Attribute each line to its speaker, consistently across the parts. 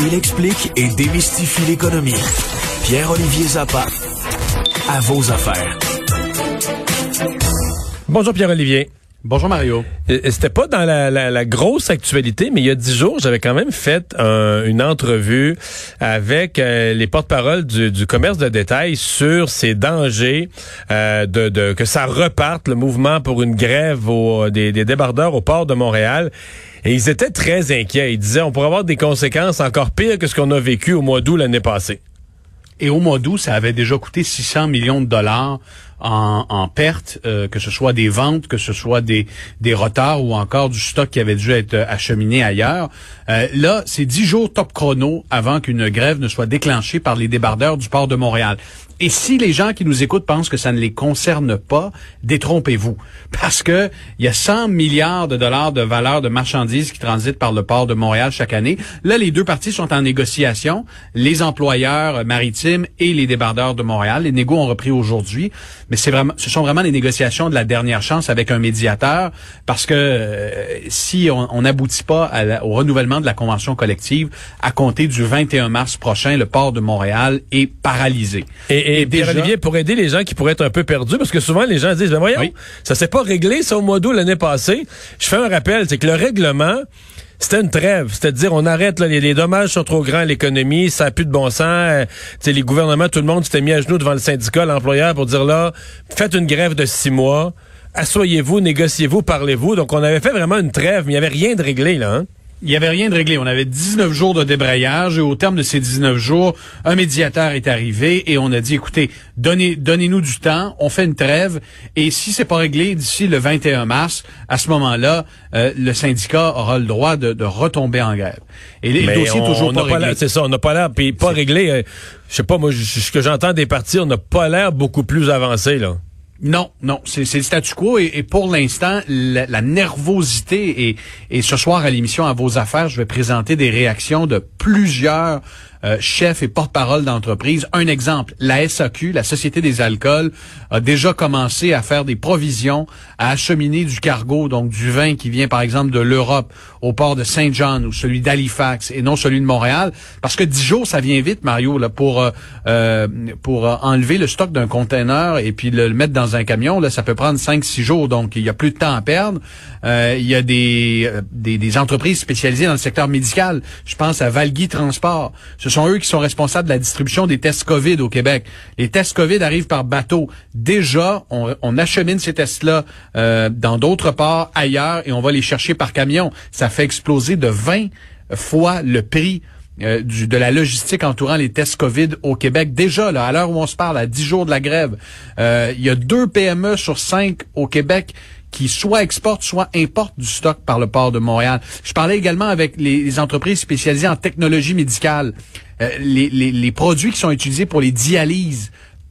Speaker 1: Il explique et démystifie l'économie. Pierre-Olivier Zappa, à vos affaires.
Speaker 2: Bonjour Pierre-Olivier.
Speaker 3: Bonjour Mario.
Speaker 2: C'était pas dans la, grosse actualité, mais il y a dix jours, j'avais quand même fait une entrevue avec euh, les porte-paroles du, commerce de détail sur ces dangers euh, de, que ça reparte le mouvement pour une grève des, des débardeurs au port de Montréal. Et ils étaient très inquiets. Ils disaient on pourrait avoir des conséquences encore pires que ce qu'on a vécu au mois d'août l'année passée.
Speaker 3: Et au mois d'août, ça avait déjà coûté 600 millions de dollars en, en pertes, euh, que ce soit des ventes, que ce soit des, des retards ou encore du stock qui avait dû être acheminé ailleurs. Euh, là, c'est dix jours top chrono avant qu'une grève ne soit déclenchée par les débardeurs du port de Montréal. Et si les gens qui nous écoutent pensent que ça ne les concerne pas, détrompez-vous. Parce que il y a 100 milliards de dollars de valeur de marchandises qui transitent par le port de Montréal chaque année. Là, les deux parties sont en négociation, les employeurs maritimes et les débardeurs de Montréal. Les négos ont repris aujourd'hui, mais c'est vraiment, ce sont vraiment les négociations de la dernière chance avec un médiateur, parce que euh, si on n'aboutit pas au renouvellement de la convention collective, à compter du 21 mars prochain, le port de Montréal est paralysé.
Speaker 2: Pierre-Olivier, pour aider les gens qui pourraient être un peu perdus, parce que souvent les gens disent, ben voyons, ça s'est pas réglé ça au mois d'août l'année passée. Je fais un rappel, c'est que le règlement, c'était une trêve. C'est-à-dire, on arrête, là, les, dommages sont trop grands à l'économie, ça n'a plus de bon sens. Euh, les gouvernements, tout le monde s'était mis à genoux devant le syndicat, l'employeur, pour dire là, faites une grève de six mois, assoyez-vous, négociez-vous, parlez-vous. Donc, on avait fait vraiment une trêve, mais il n'y avait rien de réglé, là. Hein?
Speaker 3: Il n'y avait rien de réglé. On avait 19 jours de débrayage et au terme de ces 19 jours, un médiateur est arrivé et on a dit, écoutez, donnez, donnez-nous du temps, on fait une trêve et si c'est pas réglé d'ici le 21 mars, à ce moment-là, euh, le syndicat aura le droit de, retomber en grève.
Speaker 2: Et le dossier toujours pas réglé. C'est ça, on n'a pas l'air, puis pas réglé. Euh, je sais pas, moi, ce que j'entends des partis, on n'a pas l'air beaucoup plus avancé, là.
Speaker 3: Non, non, c'est le statu quo et, pour l'instant, la, nervosité et, et ce soir à l'émission à vos affaires, je vais présenter des réactions de plusieurs euh, chef et porte-parole d'entreprise. Un exemple, la SAQ, la Société des alcools, a déjà commencé à faire des provisions, à acheminer du cargo, donc du vin qui vient par exemple de l'Europe au port de Saint John ou celui d'Halifax et non celui de Montréal, parce que dix jours, ça vient vite, Mario, pour euh, euh pour enlever le stock d'un conteneur et puis le, mettre dans un camion. Là, ça peut prendre cinq, six jours, donc il y a plus de temps à perdre. Il y a des, des, entreprises spécialisées dans le secteur médical. Je pense à Valgui Transport. Sont eux qui sont responsables de la distribution des tests COVID au Québec. Les tests COVID arrivent par bateau. Déjà, on, achemine ces tests-là euh, dans d'autres ports ailleurs et on va les chercher par camion. Ça fait exploser de 20 fois le prix euh, du, de la logistique entourant les tests COVID au Québec. Déjà, là, à l'heure où on se parle, à 10 jours de la grève, euh, il y a deux PME sur cinq au Québec qui soit exportent, soit importent du stock par le port de Montréal. Je parlais également avec les, entreprises spécialisées en technologie médicale. Euh, les, les, produits qui sont utilisés pour les dialyses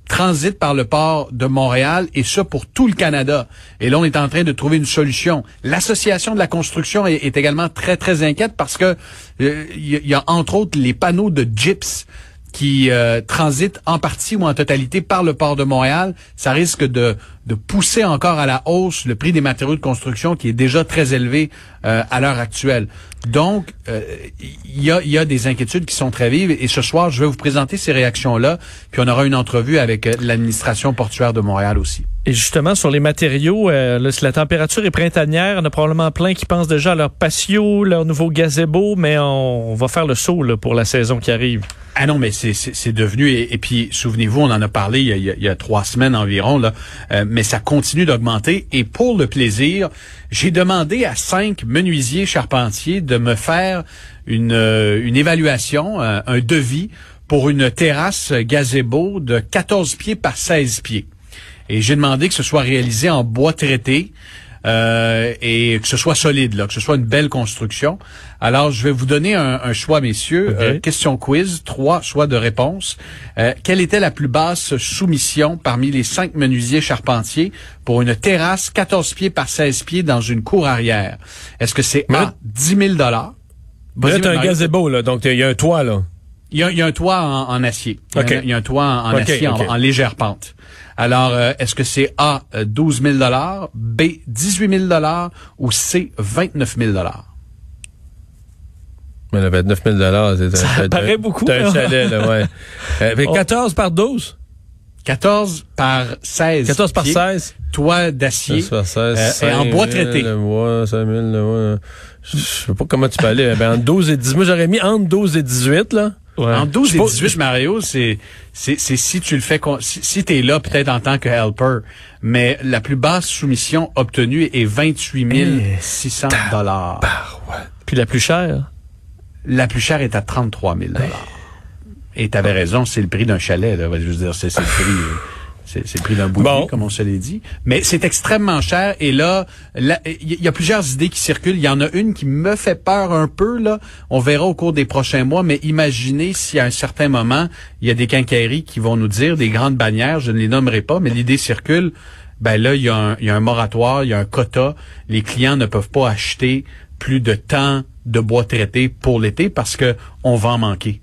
Speaker 3: transitent par le port de Montréal et ça pour tout le Canada. Et là, on est en train de trouver une solution. L'association de la construction est, également très, très inquiète parce que euh, il y, a entre autres les panneaux de gyps qui euh, transitent en partie ou en totalité par le port de Montréal, ça risque de, pousser encore à la hausse le prix des matériaux de construction qui est déjà très élevé euh, à l'heure actuelle. Donc, euh, il y, a, y, a, des inquiétudes qui sont très vives et ce soir, je vais vous présenter ces réactions-là, puis on aura une entrevue avec l'administration portuaire de Montréal aussi.
Speaker 2: Et justement, sur les matériaux, la température est printanière. On a probablement plein qui pensent déjà à leur patio, leur nouveau gazebo, mais on, va faire le saut pour la saison qui arrive.
Speaker 3: Ah non, mais c'est devenu, et, puis souvenez-vous, on en a parlé il y a, il y a trois semaines environ, là, euh, mais ça continue d'augmenter. Et pour le plaisir, j'ai demandé à cinq menuisiers charpentiers de me faire une, euh, une évaluation, euh, un devis pour une terrasse gazebo de 14 pieds par 16 pieds. Et j'ai demandé que ce soit réalisé en bois traité. Euh, et que ce soit solide, là, que ce soit une belle construction. Alors, je vais vous donner un, choix, messieurs. Euh, question quiz, trois choix de réponse. Euh, quelle était la plus basse soumission parmi les cinq menuisiers charpentiers pour une terrasse 14 pieds par 16 pieds dans une cour arrière? Est-ce que c'est A, 10 000 dollars?
Speaker 2: Là, un gazebo, là, donc il y a un toit, là.
Speaker 3: Il y a, un toit en, acier. Il, y a, un toit en, acier en, légère pente. Alors, euh, est-ce que c'est A, 12 000 B, 18 000 ou C, 29 000
Speaker 2: Mais le 29 000 c'est
Speaker 4: Ça
Speaker 2: un,
Speaker 4: paraît beaucoup,
Speaker 2: C'est un
Speaker 4: là.
Speaker 2: chalet, là, ouais. Euh, mais
Speaker 4: Oh.
Speaker 2: 14 par 12?
Speaker 3: 14 par 16.
Speaker 2: 14 par
Speaker 3: pieds,
Speaker 2: 16?
Speaker 3: Toit d'acier.
Speaker 2: 14 par 16.
Speaker 3: Euh, et en bois
Speaker 2: 5 000
Speaker 3: traité.
Speaker 2: le mois, 5 000 le mois. Je je sais pas comment tu peux aller. Ben, entre 12 et 10. Moi, j'aurais mis entre 12 et 18, là.
Speaker 4: Ouais.
Speaker 3: En 12
Speaker 2: Je
Speaker 3: et
Speaker 2: sais pas-
Speaker 3: 18, Mario, c'est c'est c'est si tu le fais con- si, si tu es là peut-être en tant que helper, mais la plus basse soumission obtenue est 28 600 dollars.
Speaker 4: Puis la plus chère?
Speaker 3: La plus chère est à 33 000 dollars. Et tu avais raison, c'est le prix d'un chalet là, je veux dire c'est c'est le prix euh, c'est prix d'un
Speaker 2: Bon.
Speaker 3: comme on se l'est dit. Mais c'est extrêmement cher. Et là, là, il y, y a plusieurs idées qui circulent. Il y en a une qui me fait peur un peu. là. On verra au cours des prochains mois. Mais imaginez si à un certain moment, il y a des quincailleries qui vont nous dire, des grandes bannières, je ne les nommerai pas, mais l'idée circule. Ben là, il y, a un, il y a un moratoire, il y a un quota. Les clients ne peuvent pas acheter plus de temps de bois traité pour l'été parce que on va en manquer.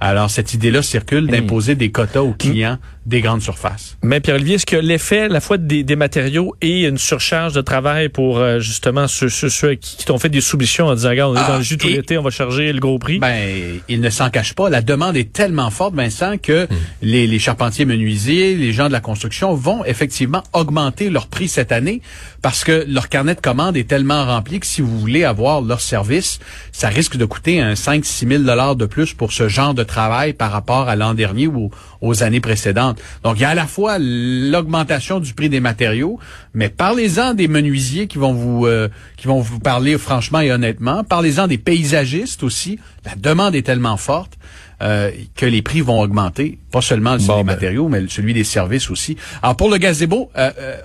Speaker 3: Alors, cette idée-là circule d'imposer des quotas aux clients des grandes surfaces.
Speaker 4: Mais Pierre-Olivier, est-ce que l'effet, à la fois des, des matériaux et une surcharge de travail pour euh, justement ceux, ceux, ceux qui, qui t'ont fait des soumissions en disant, regarde, on est
Speaker 3: Ah,
Speaker 4: dans le jus tout l'été, on va charger le gros prix?
Speaker 3: Ben, il ne s'en cache pas. La demande est tellement forte, Vincent, que les, les charpentiers menuisiers, les gens de la construction vont effectivement augmenter leur prix cette année parce que leur carnet de commandes est tellement rempli que si vous voulez avoir leur service, ça risque de coûter un 5-6 000 dollars de plus pour ce genre de travail par rapport à l'an dernier ou aux années précédentes. Donc, il y a à la fois l'augmentation du prix des matériaux, mais parlez-en des menuisiers qui vont vous euh, qui vont vous parler franchement et honnêtement. Parlez-en des paysagistes aussi. La demande est tellement forte euh, que les prix vont augmenter, pas seulement sur
Speaker 2: Bon,
Speaker 3: les
Speaker 2: ben.
Speaker 3: matériaux, mais celui des services aussi. Alors pour le gazebo, euh, euh,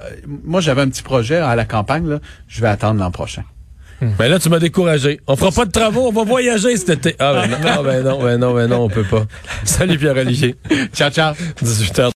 Speaker 3: moi j'avais un petit projet à la campagne. Là. Je vais attendre l'an prochain.
Speaker 2: Ben là, tu m'as découragé. On fera pas de travaux, on va voyager cet été. Ah, ben non, ben non, ben non, ben non, on peut pas. Salut Pierre-Olivier.
Speaker 3: Ciao, ciao.
Speaker 2: 18h.